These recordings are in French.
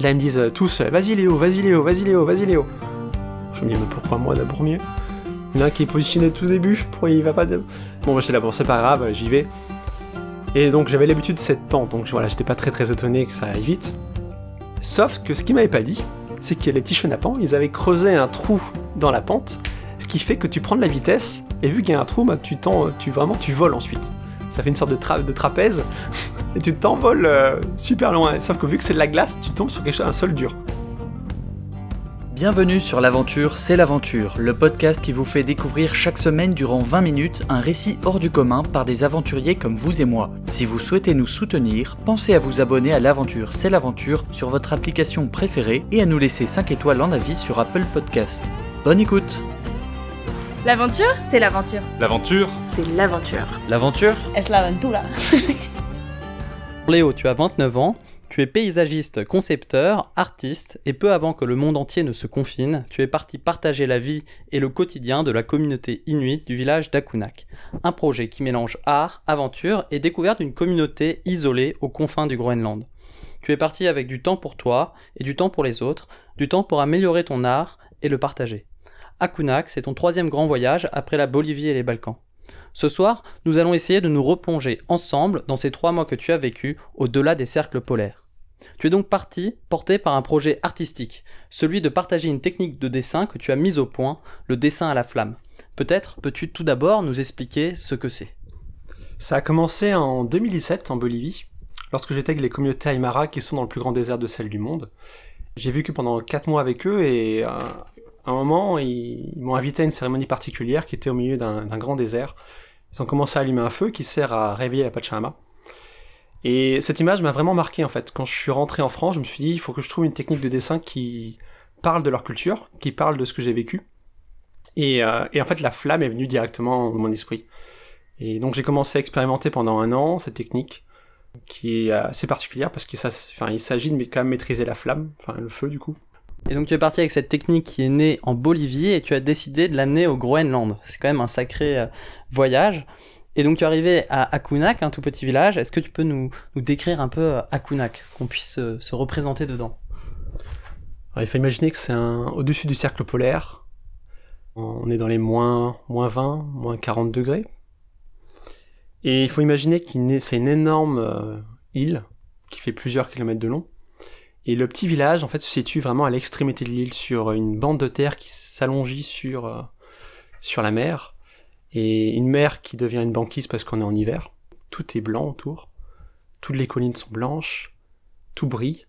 Là, ils me disent euh, tous Vas-y Léo, vas-y Léo, vas-y Léo, vas-y Léo. Je me dis Mais pourquoi moi d'abord mieux? Il y en a qui est positionné tout début, pourquoi il va pas de... Bon, moi j'étais là, bon, c'est pas grave, j'y vais. Et donc j'avais l'habitude de cette pente, donc voilà, j'étais pas très très étonné que ça aille vite. Sauf que ce qu'ils m'avaient pas dit, c'est que les petits chenapans, ils avaient creusé un trou dans la pente, ce qui fait que tu prends de la vitesse, et vu qu'il y a un trou, bah, tu, tu vraiment tu voles ensuite. Ça fait une sorte de, de trapèze, et tu t'envoles euh, super loin. Sauf que vu que c'est de la glace, tu tombes sur quelque chose, un sol dur. Bienvenue sur l'aventure, c'est l'aventure, le podcast qui vous fait découvrir chaque semaine durant 20 minutes un récit hors du commun par des aventuriers comme vous et moi. Si vous souhaitez nous soutenir, pensez à vous abonner à l'aventure, c'est l'aventure sur votre application préférée et à nous laisser 5 étoiles en avis sur Apple Podcast. Bonne écoute L'aventure C'est l'aventure. L'aventure C'est l'aventure. L'aventure Es l'aventura. Léo, tu as 29 ans, tu es paysagiste, concepteur, artiste, et peu avant que le monde entier ne se confine, tu es parti partager la vie et le quotidien de la communauté inuite du village d'Akunak. Un projet qui mélange art, aventure et découverte d'une communauté isolée aux confins du Groenland. Tu es parti avec du temps pour toi et du temps pour les autres, du temps pour améliorer ton art et le partager. Akunak, c'est ton troisième grand voyage après la Bolivie et les Balkans. Ce soir, nous allons essayer de nous replonger ensemble dans ces trois mois que tu as vécu au-delà des cercles polaires. Tu es donc parti porté par un projet artistique, celui de partager une technique de dessin que tu as mise au point, le dessin à la flamme. Peut-être peux-tu tout d'abord nous expliquer ce que c'est Ça a commencé en 2017 en Bolivie, lorsque j'étais avec les communautés Aymara qui sont dans le plus grand désert de celle du monde. J'ai vécu pendant 4 mois avec eux et euh, à un moment, ils, m'ont invité à une cérémonie particulière qui était au milieu d'un grand désert. Ils ont commencé à allumer un feu qui sert à réveiller la Pachamama. Et cette image m'a vraiment marqué en fait. Quand je suis rentré en France, je me suis dit, il faut que je trouve une technique de dessin qui parle de leur culture, qui parle de ce que j'ai vécu. Et, euh, en fait, la flamme est venue directement dans mon esprit. Et donc j'ai commencé à expérimenter pendant un an cette technique, qui est assez particulière parce qu'il s'agit de maîtriser la flamme, enfin le feu du coup. Et donc tu es parti avec cette technique qui est née en Bolivie et tu as décidé de l'amener au Groenland. C'est quand même un sacré euh, voyage. Et donc tu es arrivé à Akunak, un tout petit village. Est-ce que tu peux nous, décrire un peu euh, Akunak, qu'on puisse se, représenter dedans? Il faut imaginer que c'est au-dessus du cercle polaire. On est dans les moins, moins 20, moins 40 degrés. Et il faut imaginer que c'est une énorme euh, île qui fait plusieurs kilomètres de long et le petit village, en fait, se situe vraiment à l'extrémité de l'île, sur une bande de terre qui s'allongit sur, euh, sur la mer. Et une mer qui devient une banquise parce qu'on est en hiver. Tout est blanc autour. Toutes les collines sont blanches. Tout brille.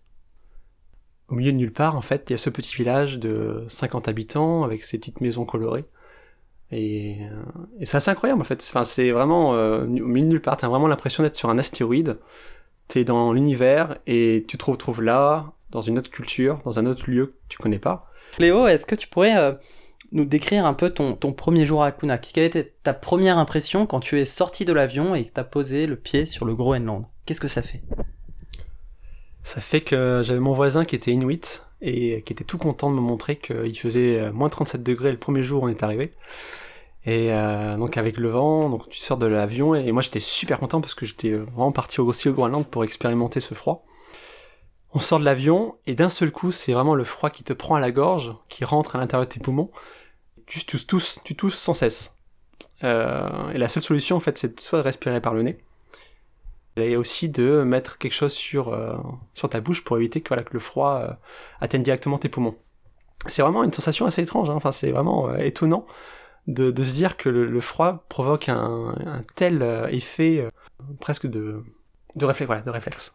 Au milieu de nulle part, en fait, il y a ce petit village de 50 habitants avec ses petites maisons colorées. Et, euh, et c'est assez incroyable, en fait. Enfin, c'est vraiment, euh, au milieu de nulle part, t'as vraiment l'impression d'être sur un astéroïde t'es dans l'univers et tu te retrouves là, dans une autre culture, dans un autre lieu que tu connais pas. Léo, est-ce que tu pourrais euh, nous décrire un peu ton, ton premier jour à Kunak Quelle était ta première impression quand tu es sorti de l'avion et que tu as posé le pied sur le Groenland? Qu'est-ce que ça fait? Ça fait que j'avais mon voisin qui était inuit et qui était tout content de me montrer qu'il faisait euh, moins 37 degrés le premier jour où on est arrivé. Et euh, donc avec le vent, donc tu sors de l'avion et moi j'étais super content parce que j'étais vraiment parti aussi au Groenland pour expérimenter ce froid. On sort de l'avion et d'un seul coup c'est vraiment le froid qui te prend à la gorge, qui rentre à l'intérieur de tes poumons. Tu tousses, tous, tu tousses sans cesse. Euh, et la seule solution en fait c'est soit de respirer par le nez, et aussi de mettre quelque chose sur, euh, sur ta bouche pour éviter que, voilà, que le froid euh, atteigne directement tes poumons. C'est vraiment une sensation assez étrange, hein. enfin c'est vraiment étonnant de, se dire que le, froid provoque un, tel euh, effet euh, presque de, de, réflexe, de réflexe.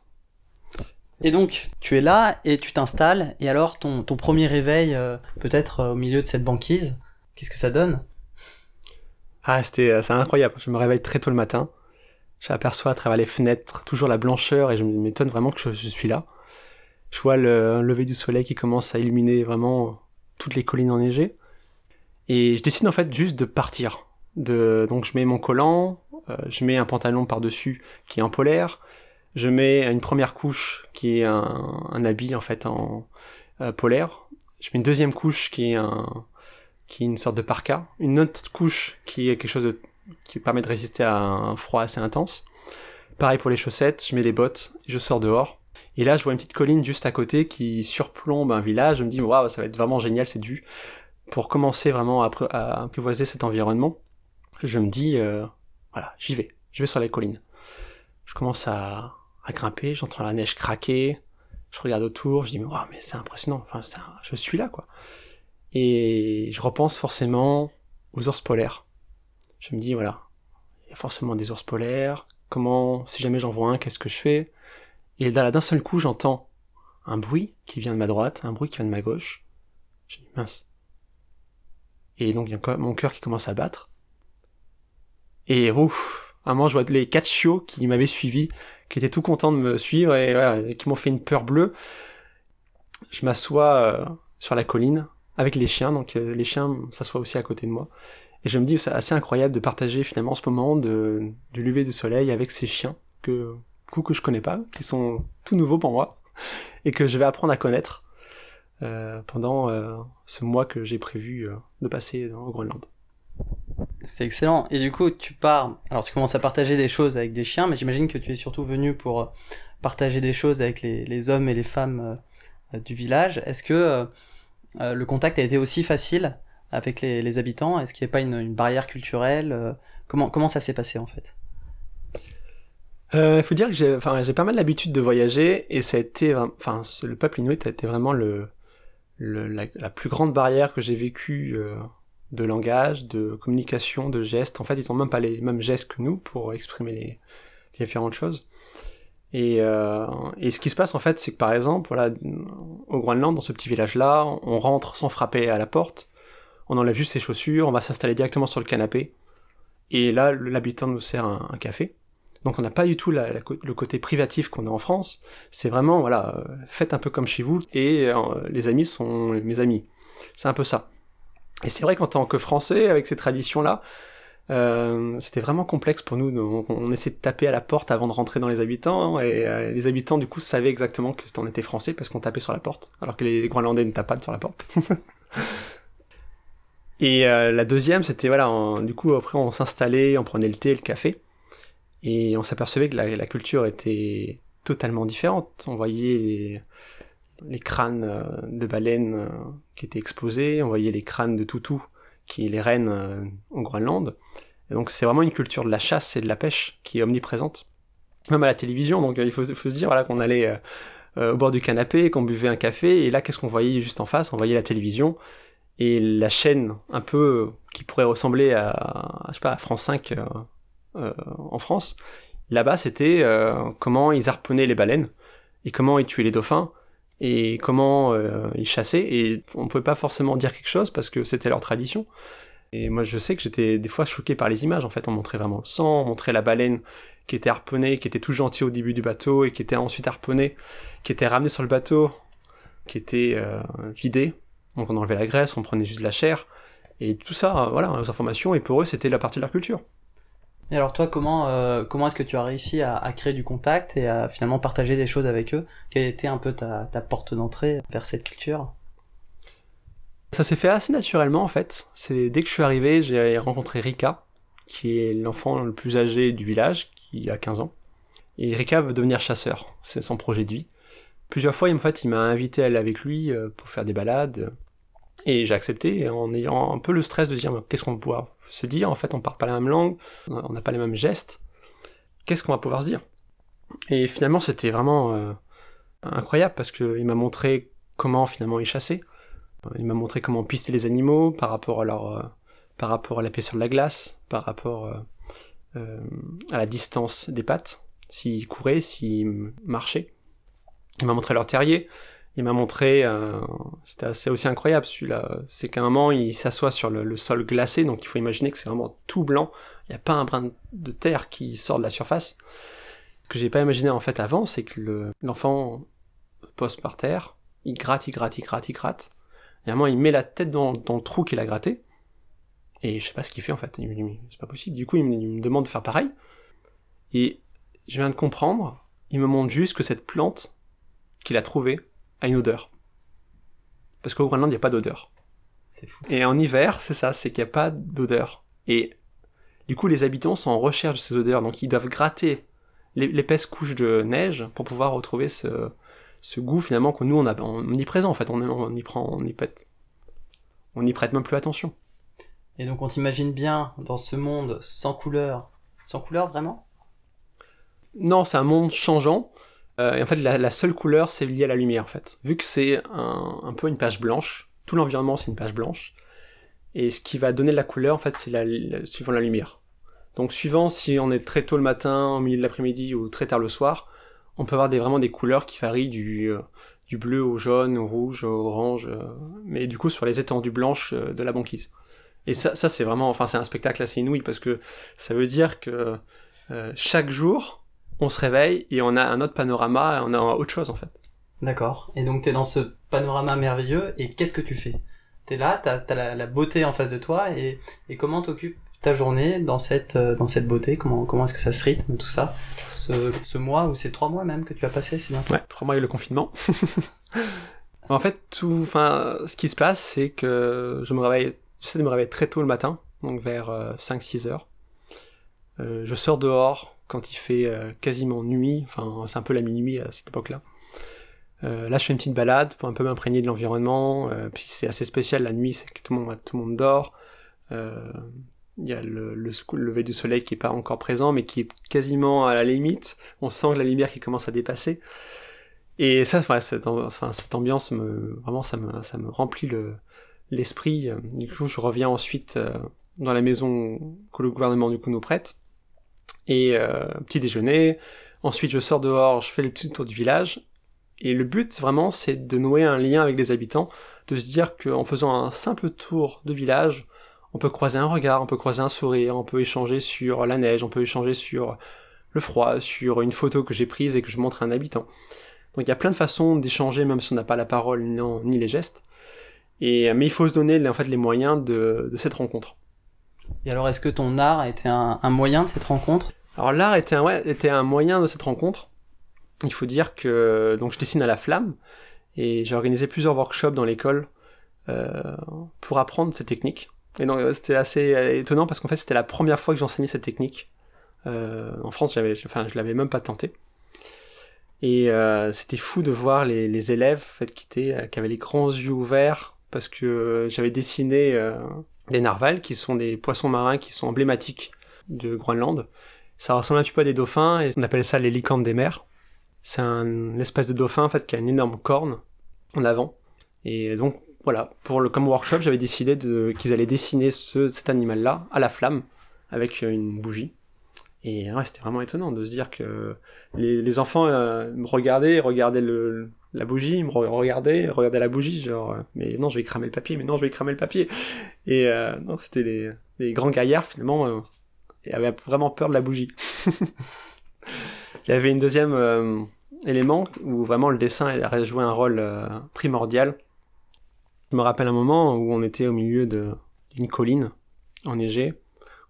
Et donc, tu es là et tu t'installes, et alors ton, ton premier réveil, euh, peut-être au milieu de cette banquise, qu'est-ce que ça donne? Ah, c'était c'est incroyable. Je me réveille très tôt le matin, j'aperçois à travers les fenêtres toujours la blancheur, et je m'étonne vraiment que je, je, suis là. Je vois le lever du soleil qui commence à illuminer vraiment toutes les collines enneigées. Et je décide en fait juste de partir. De, donc je mets mon collant, euh, je mets un pantalon par-dessus qui est en polaire, je mets une première couche qui est un, un habit en fait en euh, polaire, je mets une deuxième couche qui est un qui est une sorte de parka, une autre couche qui est quelque chose de, qui permet de résister à un froid assez intense. Pareil pour les chaussettes, je mets les bottes, je sors dehors. Et là, je vois une petite colline juste à côté qui surplombe un village. Je me dis, waouh, ça va être vraiment génial cette vue. Pour commencer vraiment à, à cet environnement, je me dis, euh, voilà, j'y vais. Je vais sur la colline. Je commence à, à grimper, j'entends la neige craquer. Je regarde autour, je dis, mais waouh, mais c'est impressionnant. Enfin, je suis là, quoi. Et je repense forcément aux ours polaires. Je me dis, voilà, il y a forcément des ours polaires. Comment, si jamais j'en vois un, qu'est-ce que je fais? Et d'un seul coup, j'entends un bruit qui vient de ma droite, un bruit qui vient de ma gauche. Je dis, mince. Et donc, mon cœur qui commence à battre. Et ouf, un moment, je vois les quatre chiots qui m'avaient suivi, qui étaient tout contents de me suivre et qui m'ont fait une peur bleue. Je m'assois euh, sur la colline avec les chiens, donc euh, les chiens s'assoient aussi à côté de moi. Et je me dis, c'est assez incroyable de partager finalement ce moment du lever du soleil avec ces chiens que, que je connais pas, qui sont tout nouveaux pour moi, et que je vais apprendre à connaître pendant euh, ce mois que j'ai prévu euh, de passer au Groenland. C'est excellent. Et du coup, tu pars. Alors, tu commences à partager des choses avec des chiens, mais j'imagine que tu es surtout venu pour euh, partager des choses avec les, les hommes et les femmes euh, du village. Est-ce que euh, le contact a été aussi facile avec les, les habitants? Est-ce qu'il n'y a pas une, une barrière culturelle euh, comment, comment ça s'est passé en fait? Il euh, faut dire que j'ai, enfin, j'ai pas mal l'habitude de voyager et ça a été, enfin, le peuple inuit a été vraiment le, le la, la, plus grande barrière que j'ai vécue euh, de langage, de communication, de gestes. En fait, ils ont même pas les mêmes gestes que nous pour exprimer les différentes choses. Et, euh, et ce qui se passe en fait, c'est que par exemple, voilà, au Groenland, dans ce petit village-là, on rentre sans frapper à la porte on enlève juste ses chaussures, on va s'installer directement sur le canapé, et là, l'habitant nous sert un, un, café. Donc on n'a pas du tout le côté privatif qu'on a en France, c'est vraiment, voilà, euh, faites un peu comme chez vous, et euh, les amis sont mes amis. C'est un peu ça. Et c'est vrai qu'en tant que Français, avec ces traditions-là, euh, c'était vraiment complexe pour nous. Donc, on essayait de taper à la porte avant de rentrer dans les habitants, et les habitants du coup savaient exactement que on était français parce qu'on tapait sur la porte, alors que les Groenlandais ne tapent pas sur la porte. Et la deuxième, c'était voilà, on, du coup après on s'installait, on prenait le thé, le café, et on s'apercevait que la, culture était totalement différente. On voyait les, crânes euh, de baleines euh, qui étaient exposés, on voyait les crânes de toutous, qui est les reines euh, au Groenland. Et donc c'est vraiment une culture de la chasse et de la pêche qui est omniprésente, même à la télévision. Donc il faut, se dire voilà qu'on allait au bord du canapé, qu'on buvait un café, et là qu'est-ce qu'on voyait juste en face? On voyait la télévision et la chaîne un peu qui pourrait ressembler à, je sais pas à France 5 euh, euh, en France. Là-bas c'était euh, comment ils harponnaient les baleines et comment ils tuaient les dauphins et comment euh, ils chassaient. Et on pouvait pas forcément dire quelque chose parce que c'était leur tradition. Et moi je sais que j'étais des fois choqué par les images. En fait on montrait vraiment le sang on montrait la baleine qui était harponnée qui était tout gentil au début du bateau et qui était ensuite harponnée qui était ramenée sur le bateau qui était euh, vidée. Donc on enlevait la graisse, on prenait juste de la chair, et tout ça, voilà, les informations, et pour eux c'était la partie de leur culture. Et alors toi, comment euh, comment est-ce que tu as réussi à, créer du contact et à finalement partager des choses avec eux? Quelle été un peu ta, porte d'entrée vers cette culture? Ça s'est fait assez naturellement en fait. C'est dès que je suis arrivé, j'ai rencontré Rika, qui est l'enfant le plus âgé du village, qui a 15 ans. Et Rika veut devenir chasseur, c'est son projet de vie. Plusieurs fois, il m'a invité à aller avec lui euh, pour faire des balades. Et j'ai accepté en ayant un peu le stress de dire qu'est-ce qu'on va pouvoir se dire? En fait, on parle pas la même langue, on n'a pas les mêmes gestes. Qu'est-ce qu'on va pouvoir se dire? Et finalement, c'était vraiment euh, incroyable parce qu'il m'a montré comment finalement il chassait. Il m'a montré comment pister les animaux par rapport à leur, euh, par rapport à l'épaisseur de la glace, par rapport euh, euh, à la distance des pattes, s'ils couraient, s'ils marchaient. Il m'a montré leur terrier, il m'a montré, euh, c'était assez aussi incroyable celui-là, c'est qu'à un moment il s'assoit sur le, sol glacé, donc il faut imaginer que c'est vraiment tout blanc, il n'y a pas un brin de terre qui sort de la surface. Ce que j'ai pas imaginé en fait avant, c'est que l'enfant pose par terre, il gratte, il gratte, il gratte, il gratte, et à un moment il met la tête dans, dans le trou qu'il a gratté, et je sais pas ce qu'il fait en fait, il me dit c'est pas possible, du coup il me, il me demande de faire pareil, et je viens de comprendre, il me montre juste que cette plante qu'il a trouvée a une odeur. Parce qu'au Groenland, il n'y a pas d'odeur. Et en hiver, c'est ça, c'est qu'il n'y a pas d'odeur. Et du coup, les habitants sont en recherche de ces odeurs, donc ils doivent gratter l'épaisse couche de neige pour pouvoir retrouver ce, ce goût finalement que nous on, a, on y présent en fait, on, on y prend, on y prête, on y prête même plus attention. Et donc on t'imagine bien dans ce monde sans couleur, sans couleur vraiment? Non, c'est un monde changeant. Euh, et en fait, la, seule couleur, c'est lié à la lumière, en fait. Vu que c'est un, peu une page blanche, tout l'environnement, c'est une page blanche. Et ce qui va donner la couleur, en fait, c'est la, suivant la lumière. Donc, suivant si on est très tôt le matin, au milieu de l'après-midi ou très tard le soir, on peut avoir des, vraiment des couleurs qui varient du, euh, bleu au jaune, au rouge, au orange, euh, mais du coup sur les étendues blanches de la banquise. Et ça, ça c'est vraiment, enfin, c'est un spectacle assez inouï parce que ça veut dire que chaque jour, on se réveille et on a un autre panorama, on a autre chose en fait. D'accord. Et donc tu es dans ce panorama merveilleux et qu'est-ce que tu fais? T'es là, t'as as la, la, beauté en face de toi et, et comment t'occupes ta journée dans cette euh, dans cette beauté? Comment comment est-ce que ça se rythme tout ça? Ce, ce mois ou ces trois mois même que tu as passé, c'est bien ça? Ouais, trois mois et le confinement. en fait, tout, enfin, ce qui se passe, c'est que je me réveille, j'essaie de me réveiller très tôt le matin, donc vers 5-6 euh, heures. Euh, je sors dehors, quand il fait euh, quasiment nuit, enfin c'est un peu la minuit à cette époque-là. Euh, là, je fais une petite balade pour un peu m'imprégner de l'environnement. Euh, puis c'est assez spécial la nuit, c'est que tout le monde, dort. Il y a le, le, lever du soleil qui est pas encore présent, mais qui est quasiment à la limite. On sent la lumière qui commence à dépasser. Et ça, cette, ambiance me, vraiment, ça me, remplit le, l'esprit. Du coup, je reviens ensuite dans la maison que le gouvernement du coup nous prête et euh, petit déjeuner. Ensuite, je sors dehors, je fais le petit tour du village. Et le but, vraiment, c'est de nouer un lien avec les habitants, de se dire qu'en faisant un simple tour de village, on peut croiser un regard, on peut croiser un sourire, on peut échanger sur la neige, on peut échanger sur le froid, sur une photo que j'ai prise et que je montre à un habitant. Donc il y a plein de façons d'échanger, même si on n'a pas la parole ni les gestes. Et, mais il faut se donner en fait, les moyens de, cette rencontre. Et alors, est-ce que ton art a été un moyen de cette rencontre? Alors l'art était un, moyen de cette rencontre. Il faut dire que je dessine à la flamme et j'ai organisé plusieurs workshops dans l'école euh, pour apprendre ces techniques. Et donc c'était assez étonnant parce qu'en fait c'était la première fois que j'enseignais cette technique. Euh, en France, j'avais, enfin, je l'avais même pas tenté. Et euh, c'était fou de voir les, élèves en fait, qui, qui avaient les grands yeux ouverts parce que j'avais dessiné euh, des narvals qui sont des poissons marins qui sont emblématiques de Groenland ça ressemble un petit peu à des dauphins et on appelle ça les licornes des mers. C'est un espèce de dauphin en fait qui a une énorme corne en avant. Et donc voilà, pour le comme workshop, j'avais décidé qu'ils allaient dessiner ce, cet animal-là à la flamme avec une bougie. Et c'était vraiment étonnant de se dire que les, enfants euh, me regardaient, regardaient la bougie, me regardaient, regardaient la bougie, genre, euh, mais non, je vais cramer le papier, mais non, je vais cramer le papier. Et euh, non, c'était les, les grands gaillards finalement euh, et avait vraiment peur de la bougie. Il y avait une deuxième euh, élément où vraiment le dessin a joué un rôle euh, primordial. Je me rappelle un moment où on était au milieu d'une colline enneigée.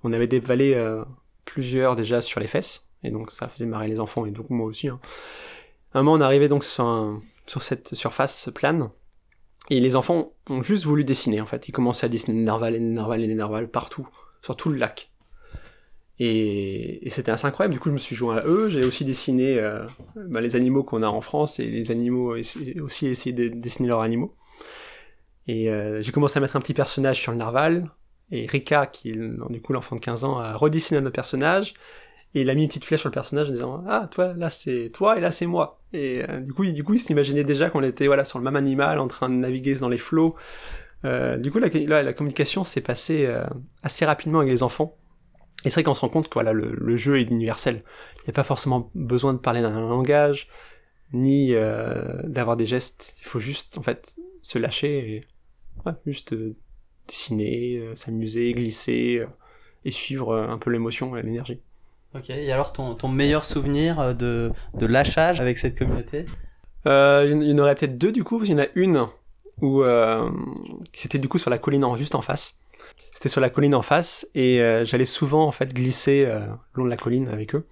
On avait des vallées euh, plusieurs déjà sur les fesses, et donc ça faisait marrer les enfants, et donc moi aussi. Hein. un moment, on arrivait donc sur, sur cette surface plane, et les enfants ont juste voulu dessiner, en fait. Ils commençaient à dessiner des narvals et des narvals et des narvals partout, sur tout le lac. Et, et c'était assez incroyable. Du coup, je me suis joint à eux. J'ai aussi dessiné euh, bah, les animaux qu'on a en France et les animaux aussi essayé de dessiner leurs animaux. Et euh, j'ai commencé à mettre un petit personnage sur le narval. Et Rika, qui est du coup l'enfant de 15 ans, a redessiné notre personnage. Et il a mis une petite flèche sur le personnage en disant Ah, toi, là c'est toi et là c'est moi. Et euh, du coup, il, du coup, il s'imaginait déjà qu'on était voilà, sur le même animal en train de naviguer dans les flots. Euh, du coup, la, la, la communication s'est passée assez rapidement avec les enfants. Et c'est vrai qu'on se rend compte que voilà, le, jeu est universel. Il n'y a pas forcément besoin de parler d'un langage, ni euh, d'avoir des gestes. Il faut juste, en fait, se lâcher et ouais, juste euh, dessiner, euh, s'amuser, glisser et suivre un peu l'émotion et l'énergie. Ok, et alors ton, ton meilleur souvenir de, de lâchage avec cette communauté? Il y en aurait peut-être deux du coup, parce qu'il y en a une où c'était du coup sur la colline en, juste en face c'était sur la colline en face et euh, j'allais souvent en fait glisser euh, le long de la colline avec eux.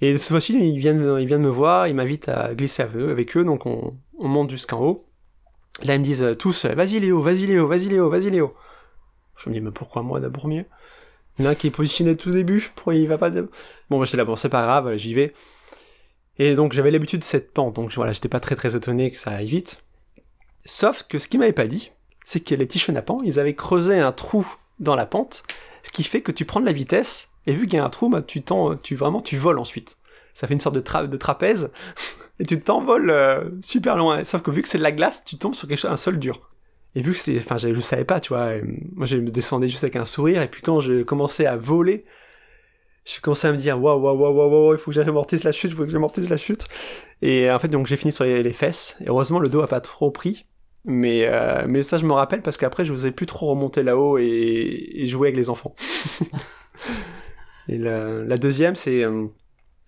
Et ce fois-ci, ils viennent, me voir, ils m'invitent à glisser avec eux, donc on, on monte jusqu'en haut. Là, ils me disent euh, tous, vas-y Léo, vas-y Léo, vas-y Léo, vas-y Léo. Je me dis, mais pourquoi moi d'abord mieux? Il y en a un qui est positionné tout début, pourquoi il va pas. Bon, bah, j'étais là, bon, c'est pas grave, j'y vais. Et donc j'avais l'habitude de cette pente, donc voilà, j'étais pas très très étonné que ça aille vite. Sauf que ce qu'ils m'avaient pas dit, c'est que les petits chenapans, ils avaient creusé un trou dans la pente, ce qui fait que tu prends de la vitesse, et vu qu'il y a un trou, bah, tu, tu vraiment tu voles ensuite. Ça fait une sorte de, trapèze, et tu t'envoles euh, super loin. Sauf que vu que c'est de la glace, tu tombes sur quelque chose, un sol dur. Et vu que c'est, enfin, je, je savais pas, tu vois, moi je me descendais juste avec un sourire, et puis quand je commençais à voler, je commençais à me dire waouh waouh waouh waouh il faut que j'amortisse la chute il faut que j'amortisse la chute et en fait donc j'ai fini sur les, fesses et heureusement le dos a pas trop pris mais euh, mais ça je me rappelle parce qu'après je n'osais plus trop remonter là-haut et, jouer avec les enfants. Et la, deuxième c'est euh,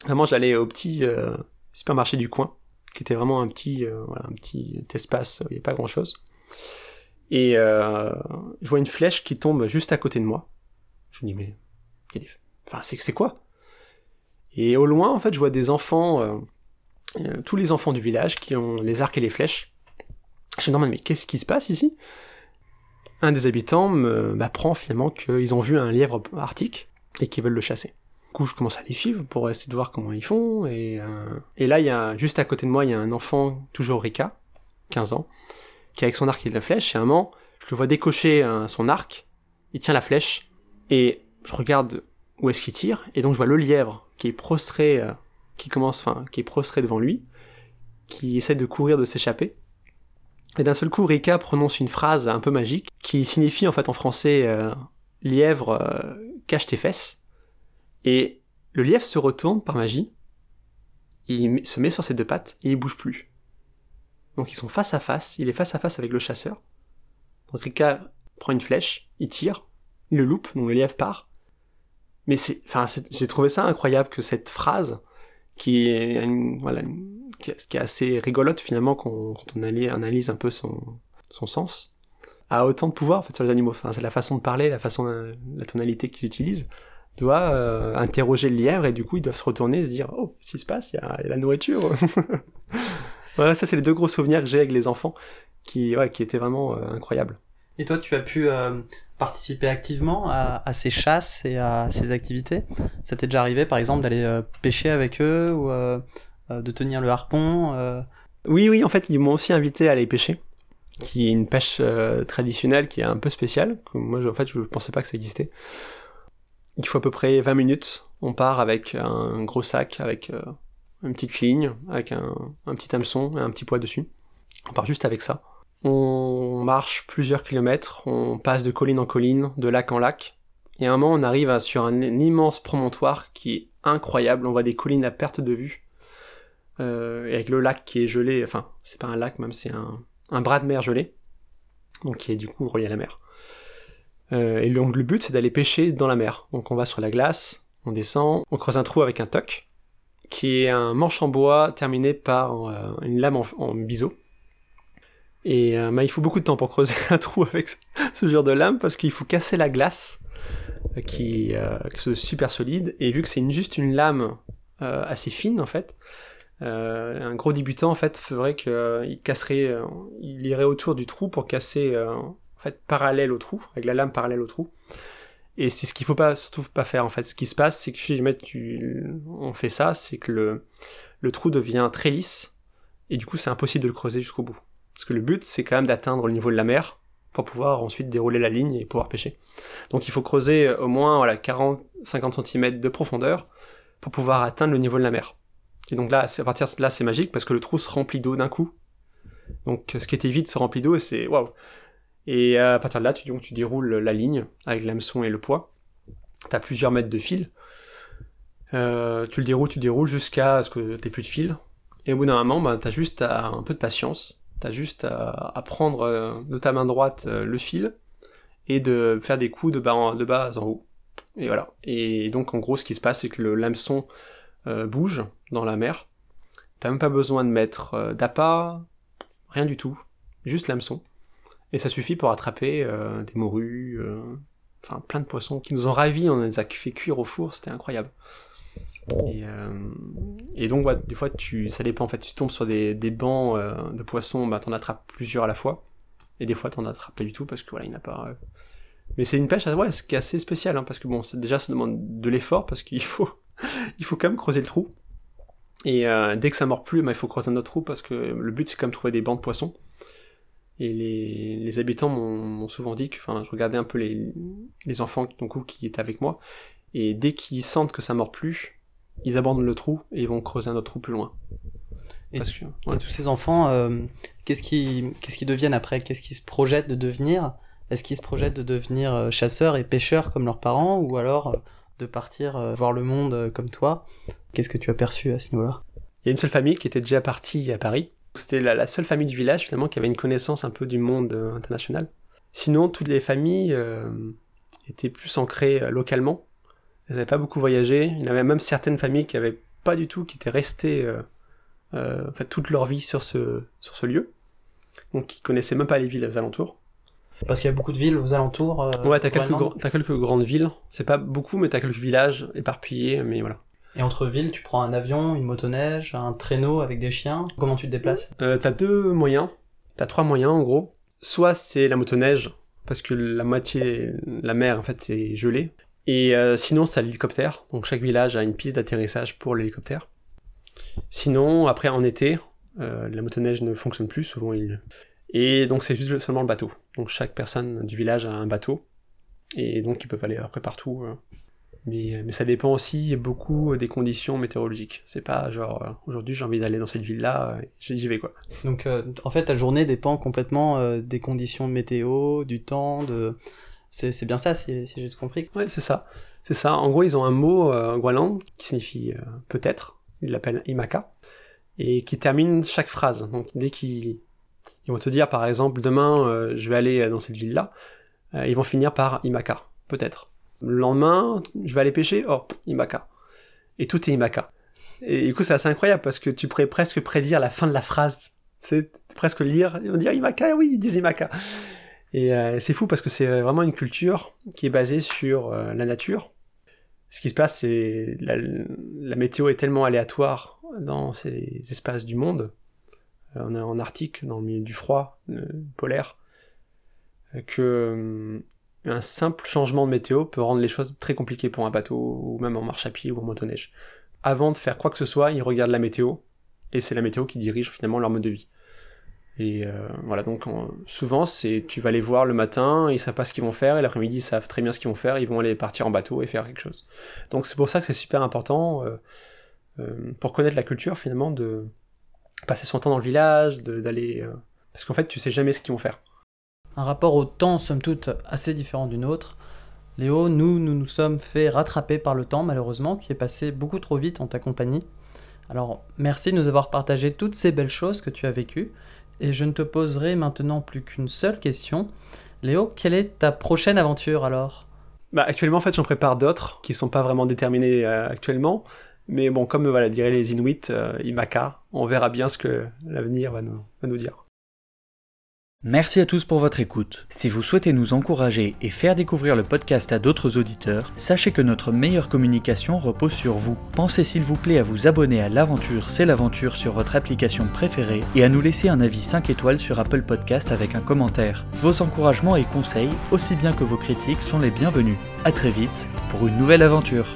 vraiment j'allais au petit euh, supermarché du coin qui était vraiment un petit voilà, un petit espace il n'y a pas grand chose et je vois une flèche qui tombe juste à côté de moi. Je me dis mais y a des Enfin, c'est c'est quoi? Et au loin, en fait, je vois des enfants, euh, euh, tous les enfants du village qui ont les arcs et les flèches. Je me demande, mais qu'est-ce qui se passe ici? Un des habitants m'apprend finalement qu'ils ont vu un lièvre arctique et qu'ils veulent le chasser. Du coup, je commence à les suivre pour essayer de voir comment ils font. Et, euh, et là, y a, juste à côté de moi, il y a un enfant, toujours Rika, 15 ans, qui avec son arc et la flèche, et un moment, je le vois décocher son arc, il tient la flèche, et je regarde où est-ce qu'il tire, et donc je vois le lièvre qui est prostré, euh, qui commence, enfin, qui est prostré devant lui, qui essaie de courir, de s'échapper. Et d'un seul coup, Rika prononce une phrase un peu magique qui signifie en fait en français euh, lièvre euh, cache tes fesses. Et le lièvre se retourne par magie, il se met sur ses deux pattes et il bouge plus. Donc ils sont face à face, il est face à face avec le chasseur. Donc Rika prend une flèche, il tire, il le loupe, donc le lièvre part, mais c'est, enfin, j'ai trouvé ça incroyable que cette phrase, qui est, voilà, qui est assez rigolote finalement quand, on analyse un peu son, son sens, a autant de pouvoir en fait sur les animaux. Enfin, c'est la façon de parler, la façon, la tonalité qu'ils utilisent doit euh, interroger le lièvre et du coup ils doivent se retourner et se dire oh qu'est-ce qui se passe il y a, la nourriture. Voilà ça c'est les deux gros souvenirs que j'ai avec les enfants qui ouais, qui étaient vraiment euh, incroyables. Et toi tu as pu euh, participer activement à, ces chasses et à ces activités? Ça t'est déjà arrivé, par exemple, d'aller pêcher avec eux de tenir le harpon Oui, oui, en fait, ils m'ont aussi invité à aller pêcher, qui est une pêche traditionnelle qui est un peu spéciale. Moi, en fait, je ne pensais pas que ça existait. Il faut à peu près 20 minutes. On part avec un gros sac, avec une petite ligne, avec un, un petit hameçon et un petit poids dessus. On part juste avec ça. On marche plusieurs kilomètres, on passe de colline en colline, de lac en lac, et à un moment on arrive sur un, immense promontoire qui est incroyable, on voit des collines à perte de vue, euh, avec le lac qui est gelé, enfin c'est pas un lac même, c'est un, bras de mer gelé, donc qui est du coup relié à la mer. Euh, et donc le but c'est d'aller pêcher dans la mer, donc on va sur la glace, on descend, on creuse un trou avec un toc, qui est un manche en bois terminé par euh, une lame en, en biseau, et euh, bah, il faut beaucoup de temps pour creuser un trou avec ce genre de lame parce qu'il faut casser la glace euh, qui, euh, est super solide. Et vu que c'est juste une lame assez fine en fait, un gros débutant en fait ferait qu'il casserait, il irait autour du trou pour casser en fait parallèle au trou, avec la lame parallèle au trou. Et c'est ce qu'il faut pas surtout pas faire en fait. Ce qui se passe, c'est que si tu, on fait ça, c'est que le, le trou devient très lisse et du coup c'est impossible de le creuser jusqu'au bout. Parce que le but, c'est quand même d'atteindre le niveau de la mer pour pouvoir ensuite dérouler la ligne et pouvoir pêcher. Donc il faut creuser euh, au moins voilà, 40-50 cm de profondeur pour pouvoir atteindre le niveau de la mer. Et donc là, à partir de là, c'est magique parce que le trou se remplit d'eau d'un coup. Donc ce qui était vide se remplit d'eau et c'est waouh. Et à partir de là, tu, donc, tu déroules la ligne avec l'hameçon et le poids. Tu as plusieurs mètres de fil. Euh, tu le déroules, tu déroules jusqu'à ce que tu plus de fil. Et au bout d'un moment, bah, tu as juste un peu de patience T'as juste à, prendre euh, de ta main droite euh, le fil et de faire des coups de bas, en, de en haut. Et voilà. Et donc en gros, ce qui se passe, c'est que le l'hameçon euh, bouge dans la mer. T'as même pas besoin de mettre d'appât, rien du tout, juste l'hameçon. Et ça suffit pour attraper des morues, enfin plein de poissons qui nous ont ravis. On les a fait cuire au four, c'était incroyable. Et, euh, donc, des fois, tu, ça dépend. En fait, tu tombes sur des, bancs euh, de poissons, bah, t'en attrapes plusieurs à la fois. Et des fois, t'en attrapes pas du tout parce que voilà, il n'y a pas. Euh. Mais c'est une pêche, assez spéciale, hein, parce que bon, déjà, ça demande de l'effort parce qu'il faut, il faut quand même creuser le trou. Et euh, dès que ça mord plus, bah, il faut creuser un autre trou parce que le but c'est quand même trouver des bancs de poissons. Et les, les habitants m'ont souvent dit que, enfin, je regardais un peu les, les enfants donc, qui étaient avec moi, et dès qu'ils sentent que ça mord plus, ils abandonnent le trou et ils vont creuser un autre trou plus loin. Et, Parce que, et tous ces enfants, euh, qu'est-ce qu'ils deviennent après? Qu'est-ce qu'ils se projettent de devenir? Est-ce qu'ils se projettent de devenir euh, chasseurs et pêcheurs comme leurs parents, ou alors de partir euh, voir le monde comme toi Qu'est-ce que tu as perçu à ce niveau-là? Il y a une seule famille qui était déjà partie à Paris, c'était la, seule famille du village finalement qui avait une connaissance un peu du monde euh, international. Sinon, toutes les familles euh, étaient plus ancrées euh, localement. Elles n'avaient pas beaucoup voyagé. Il y avait même certaines familles qui avaient pas du tout, qui étaient restées toute leur vie sur ce, sur ce lieu. Donc qui connaissaient même pas les villes aux alentours. Parce qu'il y a beaucoup de villes aux alentours. ouais, t'as quelques, as quelques grandes villes. C'est pas beaucoup, mais t'as quelques villages éparpillés, mais voilà. Et entre villes, tu prends un avion, une motoneige, un traîneau avec des chiens. Comment tu te déplaces? Euh, T'as deux moyens. T'as trois moyens en gros. Soit c'est la motoneige, parce que la moitié, la mer en fait c'est gelé. Et euh, sinon c'est l'hélicoptère. Donc chaque village a une piste d'atterrissage pour l'hélicoptère. Sinon après en été, euh, la motoneige ne fonctionne plus souvent. Il... Et donc c'est juste seulement le bateau. Donc chaque personne du village a un bateau. Et donc ils peuvent aller après partout euh, mais, mais ça dépend aussi beaucoup des conditions météorologiques. C'est pas genre euh, aujourd'hui j'ai envie d'aller dans cette ville-là, euh, j'y vais quoi. Donc en fait ta journée dépend complètement des conditions météo, du temps, de c'est bien ça si, si j'ai tout compris. Ouais c'est ça, c'est ça. En gros ils ont un mot euh, qui signifie peut-être, ils l'appellent imaka et qui termine chaque phrase. Donc dès qu'ils ils vont te dire par exemple demain je vais aller dans cette ville-là, ils vont finir par imaka peut-être. Le lendemain, je vais aller pêcher, oh, Imaka. Et tout est Imaka. Et du coup, c'est assez incroyable parce que tu pourrais presque prédire la fin de la phrase. C'est presque lire, ils vont dire Imaka, oui, ils disent Imaka. Et euh, c'est fou parce que c'est vraiment une culture qui est basée sur euh, la nature. Ce qui se passe, c'est la, météo est tellement aléatoire dans ces espaces du monde. Euh, on est en Arctique, dans le milieu du froid polaire, que un simple changement de météo peut rendre les choses très compliquées pour un bateau, ou même en marche à pied ou en motoneige. Avant de faire quoi que ce soit, ils regardent la météo, et c'est la météo qui dirige finalement leur mode de vie. Et euh, voilà, donc souvent, c'est tu vas les voir le matin, ils savent pas ce qu'ils vont faire, et l'après-midi, ils savent très bien ce qu'ils vont faire, ils vont aller partir en bateau et faire quelque chose. Donc c'est pour ça que c'est super important, euh, euh, pour connaître la culture finalement, de passer son temps dans le village, d'aller... parce qu'en fait, tu sais jamais ce qu'ils vont faire un rapport au temps, somme toute, assez différent du nôtre. Léo, nous, nous nous sommes fait rattraper par le temps, malheureusement, qui est passé beaucoup trop vite en ta compagnie. Alors, merci de nous avoir partagé toutes ces belles choses que tu as vécues. Et je ne te poserai maintenant plus qu'une seule question. Léo, quelle est ta prochaine aventure alors? Bah, Actuellement, en fait, j'en prépare d'autres qui ne sont pas vraiment déterminées euh, actuellement. Mais bon, comme voilà, diraient les Inuits, euh, Imaka, on verra bien ce que l'avenir va nous, va nous dire. Merci à tous pour votre écoute. Si vous souhaitez nous encourager et faire découvrir le podcast à d'autres auditeurs, sachez que notre meilleure communication repose sur vous. Pensez s'il vous plaît à vous abonner à l'aventure C'est l'aventure sur votre application préférée et à nous laisser un avis 5 étoiles sur Apple Podcast avec un commentaire. Vos encouragements et conseils, aussi bien que vos critiques, sont les bienvenus. A très vite pour une nouvelle aventure.